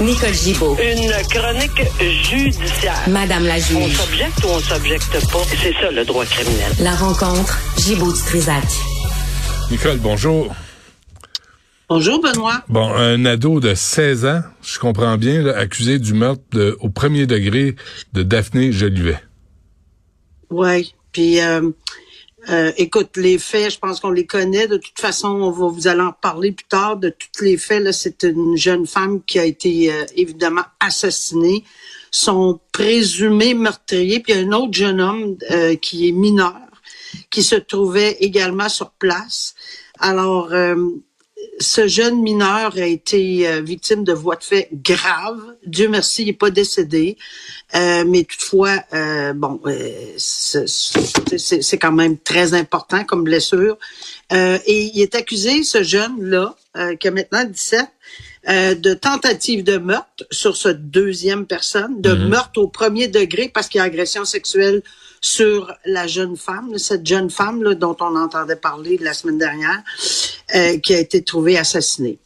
Nicole Gibaud. Une chronique judiciaire. Madame la On juge. s'objecte ou on s'objecte pas? C'est ça le droit criminel. La rencontre, Gibaud-Strisac. Nicole, bonjour. Bonjour, Benoît. Bon, un ado de 16 ans, je comprends bien, là, accusé du meurtre de- au premier degré de Daphné Jolivet. Oui. Puis, euh, euh, écoute, les faits, je pense qu'on les connaît. De toute façon, on va vous allez en parler plus tard. De tous les faits, là, c'est une jeune femme qui a été euh, évidemment assassinée. Son présumé meurtrier, puis un autre jeune homme euh, qui est mineur, qui se trouvait également sur place. Alors, euh, ce jeune mineur a été euh, victime de voies de fait graves. Dieu merci, il n'est pas décédé. Euh, mais toutefois, euh, bon, euh, c'est quand même très important comme blessure. Euh, et il est accusé, ce jeune-là, euh, qui a maintenant 17, euh, de tentative de meurtre sur cette deuxième personne, de meurtre au premier degré parce qu'il y a agression sexuelle sur la jeune femme, cette jeune femme là, dont on entendait parler la semaine dernière, euh, qui a été trouvée assassinée.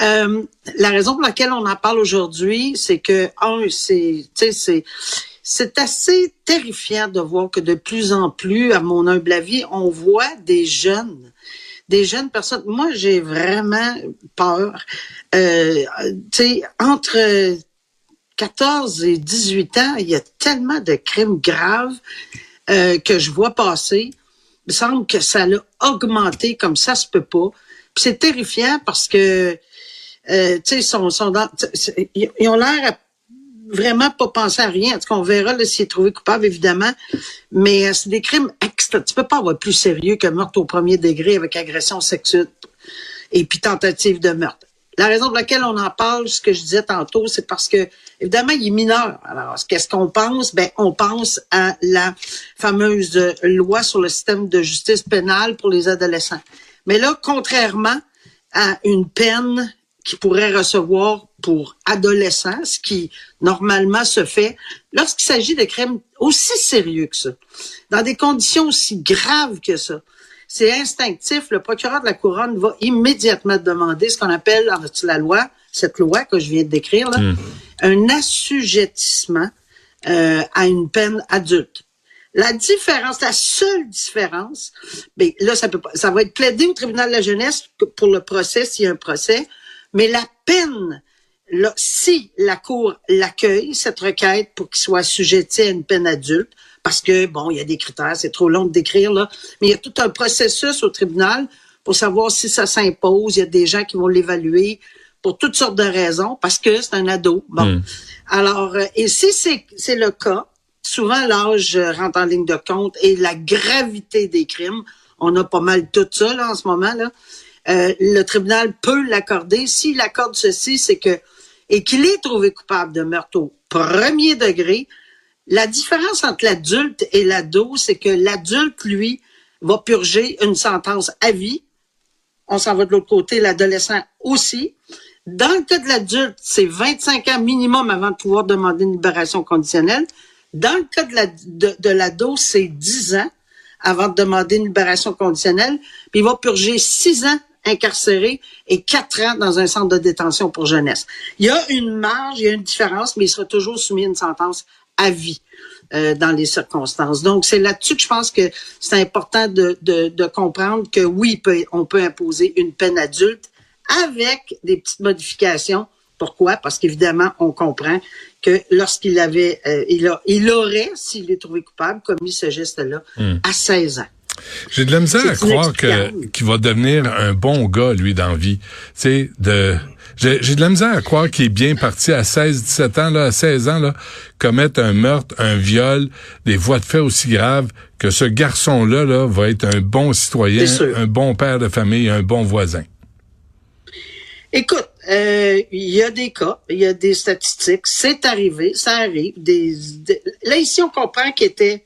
Euh, la raison pour laquelle on en parle aujourd'hui, c'est que un, c'est, tu sais, c'est, c'est assez terrifiant de voir que de plus en plus, à mon humble avis, on voit des jeunes, des jeunes personnes. Moi, j'ai vraiment peur. Euh, tu sais, entre 14 et 18 ans, il y a tellement de crimes graves euh, que je vois passer. Il me semble que ça a augmenté comme ça se peut pas. Puis c'est terrifiant parce que euh, tu sais, ils ont l'air à vraiment pas penser à rien. En tout cas, on verra s'il est trouvé coupable, évidemment. Mais euh, c'est des crimes extra. Tu peux pas avoir plus sérieux que meurtre au premier degré avec agression sexuelle et puis tentative de meurtre. La raison pour laquelle on en parle, ce que je disais tantôt, c'est parce que, évidemment, il est mineur. Alors, qu'est-ce qu'on pense? Ben, on pense à la fameuse loi sur le système de justice pénale pour les adolescents. Mais là, contrairement à une peine qu'il pourrait recevoir pour adolescents, ce qui normalement se fait lorsqu'il s'agit de crimes aussi sérieux que ça, dans des conditions aussi graves que ça. C'est instinctif. Le procureur de la couronne va immédiatement demander ce qu'on appelle en la loi, cette loi que je viens de décrire, là, un assujettissement euh, à une peine adulte. La différence, la seule différence, ben là, ça peut pas, ça va être plaidé au tribunal de la jeunesse pour le procès s'il y a un procès, mais la peine, là, si la cour l'accueille, cette requête pour qu'il soit assujetti à une peine adulte, parce que bon, il y a des critères, c'est trop long de décrire là, mais il y a tout un processus au tribunal pour savoir si ça s'impose. Il y a des gens qui vont l'évaluer pour toutes sortes de raisons, parce que c'est un ado. Bon, alors euh, et si c'est le cas, souvent l'âge rentre en ligne de compte et la gravité des crimes. On a pas mal tout ça là en ce moment là. Euh, le tribunal peut l'accorder. S'il accorde ceci, c'est que et qu'il est trouvé coupable de meurtre au premier degré, la différence entre l'adulte et l'ado, c'est que l'adulte, lui, va purger une sentence à vie. On s'en va de l'autre côté, l'adolescent aussi. Dans le cas de l'adulte, c'est 25 ans minimum avant de pouvoir demander une libération conditionnelle. Dans le cas de la- de- de l'ado, c'est 10 ans avant de demander une libération conditionnelle. Puis il va purger 6 ans incarcéré et 4 ans dans un centre de détention pour jeunesse. Il y a une marge, il y a une différence, mais il sera toujours soumis à une sentence à vie euh, dans les circonstances. Donc, c'est là-dessus que je pense que c'est important de, de, de comprendre que oui, on peut imposer une peine adulte avec des petites modifications. Pourquoi? Parce qu'évidemment, on comprend que lorsqu'il avait, euh, il, a, il aurait, s'il est trouvé coupable, commis ce geste-là à 16 ans. J'ai de la misère à croire que qu'il va devenir un bon gars, lui, dans vie. C'est de... J'ai de la misère à croire qu'il est bien parti à 16, 17 ans, là, à 16 ans, là, commettre un meurtre, un viol, des voies de fait aussi graves, que ce garçon-là, là, va être un bon citoyen, un bon père de famille, un bon voisin. Écoute, euh, il y a des cas, il y a des statistiques, c'est arrivé, ça arrive. Des, des- là, ici, on comprend qu'il était,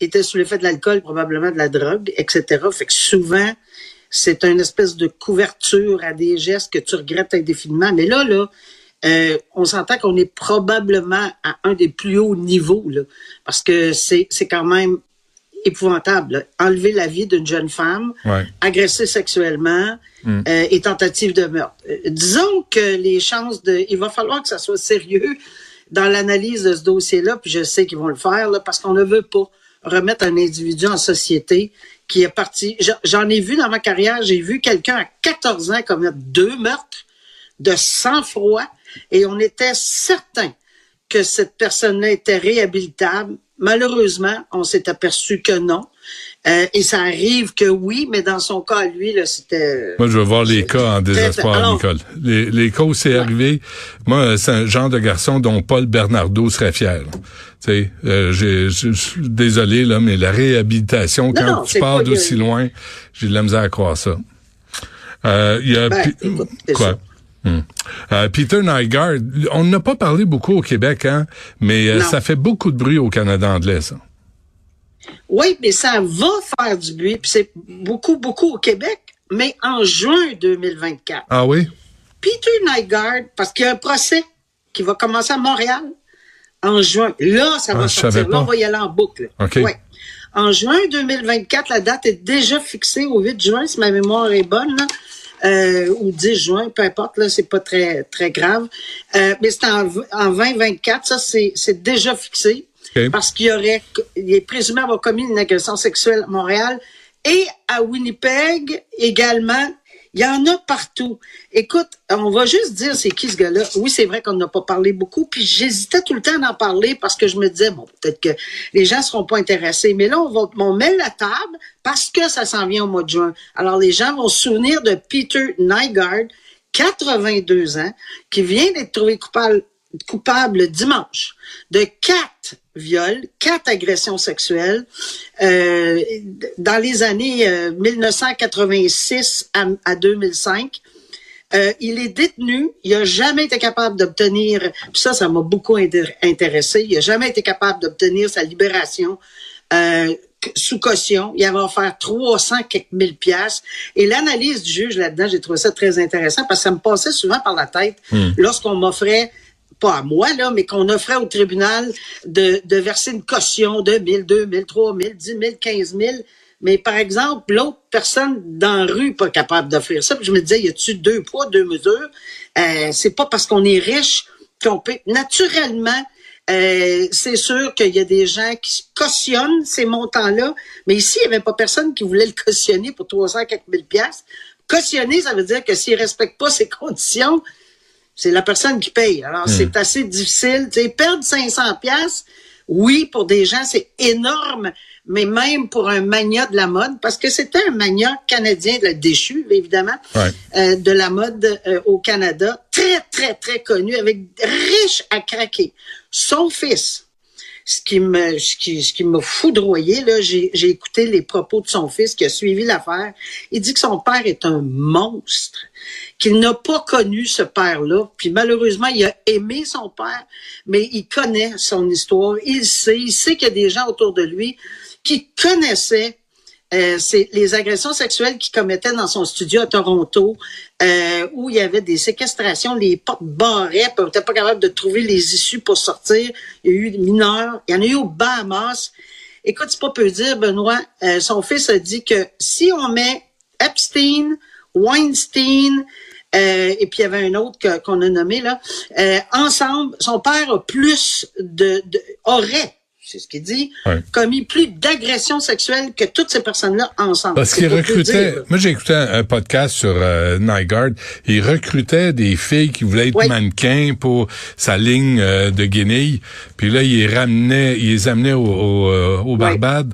était sous l'effet de l'alcool, probablement de la drogue, etc. Fait que souvent, c'est une espèce de couverture à des gestes que tu regrettes indéfiniment. Mais là, là, euh, on s'entend qu'on est probablement à un des plus hauts niveaux, là, parce que c'est quand même épouvantable. là. Enlever la vie d'une jeune femme, Ouais. agresser sexuellement Mm. euh, et tentative de meurtre. Euh, disons que les chances de... Il va falloir que ça soit sérieux dans l'analyse de ce dossier-là, puis je sais qu'ils vont le faire, là, parce qu'on ne veut pas remettre un individu en société qui est parti. J'en- ai vu dans ma carrière, j'ai vu quelqu'un à 14 ans commettre deux meurtres de sang-froid et on était certain que cette personne-là était réhabilitable. Malheureusement, on s'est aperçu que non. Euh, et ça arrive que oui, mais dans son cas, lui, là, c'était... Moi, je veux voir les cas en désespoir, Alors- Nicole. Les, les cas où c'est arrivé, moi, c'est un genre de garçon dont Paul Bernardo serait fier. Tu sais, euh, j'ai- je suis désolé, là, mais la réhabilitation, quand non, tu pars d'aussi loin, j'ai de la misère à croire ça. Euh, il y a Ben, Pi- écoute, c'est quoi? Hmm. Euh, Peter Nygaard, on n'a pas parlé beaucoup au Québec, hein, mais euh, ça fait beaucoup de bruit au Canada anglais, ça. Oui, mais ça va faire du bruit, puis c'est beaucoup, beaucoup au Québec, mais en juin 2024. Ah oui? Peter Nygaard, parce qu'il y a un procès qui va commencer à Montréal en juin. Là, ça Ah, va savais sortir. Là, on va y aller en boucle. OK. Ouais. En juin 2024, la date est déjà fixée au 8 juin, si ma mémoire est bonne, là. Euh, ou 10 juin, peu importe, là, c'est pas très très grave. Euh, mais c'est en, en 2024, ça c'est déjà fixé Parce qu'il y aurait, il est présumé avoir commis une agression sexuelle à Montréal et à Winnipeg également. Il y en a partout. Écoute, on va juste dire c'est qui ce gars-là. Oui, c'est vrai qu'on n'a pas parlé beaucoup, puis j'hésitais tout le temps d'en parler parce que je me disais, bon, peut-être que les gens seront pas intéressés. Mais là, on va on met la table parce que ça s'en vient au mois de juin. Alors, les gens vont se souvenir de Peter Nygaard, 82 ans, qui vient d'être trouvé coupable, coupable dimanche de quatre viols, quatre agressions sexuelles euh, dans les années euh, 1986 à, à 2005. Euh, il est détenu. Il a jamais été capable d'obtenir. puis Ça, ça m'a beaucoup intér- intéressé. Il a jamais été capable d'obtenir sa libération euh, sous caution. Il avait offert 300 quelques mille piastres. Et l'analyse du juge là-dedans, j'ai trouvé ça très intéressant parce que ça me passait souvent par la tête lorsqu'on m'offrait pas à moi, là, mais qu'on offrait au tribunal de, de verser une caution de 1000, 2000, 3000, 10 000, 15 000. Mais par exemple, l'autre personne dans la rue pas capable d'offrir ça. Puis je me disais, y a-tu deux poids, deux mesures? Euh, c'est pas parce qu'on est riche qu'on peut. Naturellement, euh, c'est sûr qu'il y a des gens qui cautionnent ces montants-là, mais ici, il n'y avait pas personne qui voulait le cautionner pour 300 quelques mille piastres. Cautionner, ça veut dire que s'il respecte pas ces conditions, c'est la personne qui paye. Alors, c'est assez difficile. Tu sais, perdre 500 pièces, oui, pour des gens, c'est énorme, mais même pour un mania de la mode, parce que c'était un mania canadien de la déchu, évidemment, Ouais. euh, de la mode euh, au Canada, très, très, très connu, avec riche à craquer. Son fils, ce qui me ce qui, ce qui m'a foudroyé là j'ai écouté les propos de son fils qui a suivi l'affaire. Il dit que son père est un monstre qu'il n'a pas connu ce père là puis malheureusement il a aimé son père mais il connaît son histoire. Il sait il sait qu'il y a des gens autour de lui qui connaissaient euh, c'est les agressions sexuelles qu'il commettait dans son studio à Toronto, euh, où il y avait des séquestrations, les portes barraient, puis on n'était pas capable de trouver les issues pour sortir. Il y a eu des mineurs, il y en a eu au Bahamas. Écoute, c'est pas peu dire, Benoît, euh, son fils a dit que si on met Epstein, Weinstein, euh, et puis il y avait un autre qu'on a nommé là, euh, ensemble, son père a plus de, de aurait, c'est ce qu'il dit, Ouais. commis plus d'agressions sexuelles que toutes ces personnes-là ensemble. Parce C'est qu'il pas peu recrutait. dire. Moi, j'ai écouté un, un podcast sur euh, Nygaard. Il recrutait des filles qui voulaient être mannequins pour sa ligne euh, de guenilles. Puis là, il les ramenait, il les amenait au, au, euh, au Barbade.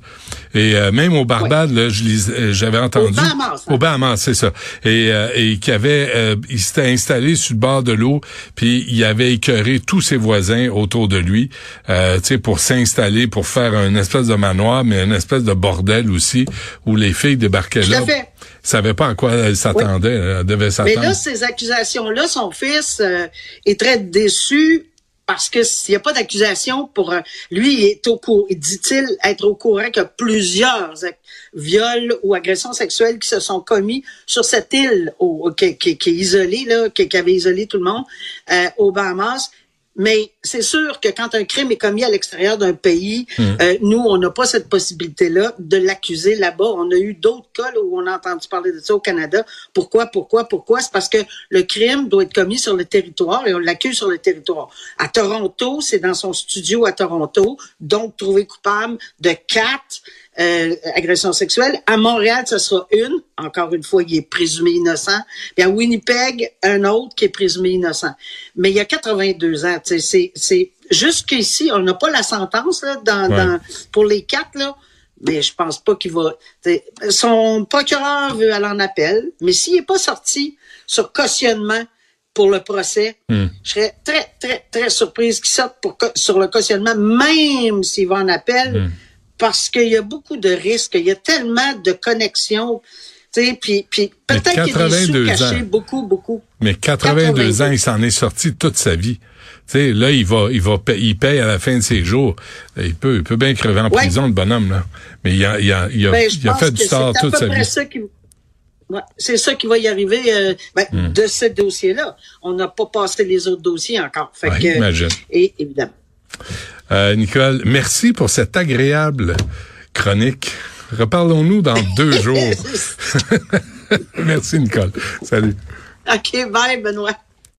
Et euh, même au Barbade, là, je euh, j'avais entendu. Bahamas, hein. Au Bahamas, c'est ça. Et, euh, et qui avait, euh, il s'était installé sur le bord de l'eau, puis il avait écœuré tous ses voisins autour de lui, euh, tu sais, pour s'installer, pour faire une espèce de manoir, mais une espèce de bordel aussi, où les filles débarquaient Tout là. fait. Savaient pas à quoi elles s'attendaient, elles devaient Mais s'attendre. là, ces accusations-là, son fils euh, est très déçu parce que s'il n'y a pas d'accusation pour euh, lui, il est au courant, dit-il être au courant que plusieurs viols ou agressions sexuelles qui se sont commis sur cette île au, qui, est isolée là, qui, qui avait isolé tout le monde euh, aux Bahamas. Mais c'est sûr que quand un crime est commis à l'extérieur d'un pays, Hmm. euh, nous, on n'a pas cette possibilité-là de l'accuser là-bas. On a eu d'autres cas là, où on a entendu parler de ça au Canada. Pourquoi, pourquoi, pourquoi? C'est parce que le crime doit être commis sur le territoire et on l'accuse sur le territoire. À Toronto, c'est dans son studio à Toronto, donc trouvé coupable de quatre euh, agressions sexuelles. À Montréal, ce sera une. Encore une fois, il est présumé innocent. Puis à Winnipeg, un autre qui est présumé innocent. Mais il y a 82 ans. C'est, c'est jusqu'ici, on n'a pas la sentence là, dans, Ouais. dans, pour les quatre là. Mais je pense pas qu'il va. Son procureur veut aller en appel, mais s'il n'est pas sorti sur cautionnement pour le procès, Hmm. je serais très, très, très surprise qu'il sorte pour, sur le cautionnement, même s'il va en appel, Hmm. Parce qu'il y a beaucoup de risques, il y a tellement de connexions, tu sais, puis, puis peut-être qu'il y a des sous 82 cachés, ans. beaucoup, beaucoup. Mais 82 82. ans, il s'en est sorti toute sa vie. Tu sais, là, il va, il va, payer, il paye à la fin de ses jours. Il peut, il peut bien crever en Ouais. prison, le bonhomme, là. Mais il a, il a, il a, Ben, il a fait du tort toute sa vie. Ouais, c'est ça qui va y arriver euh, ben, Hmm. de ce dossier-là. On n'a pas passé les autres dossiers encore. Fait Ouais, que, imagine. Et évidemment. Euh, Nicole, merci pour cette agréable chronique. Reparlons-nous dans deux jours. merci, Nicole. Salut. OK, bye, Benoît.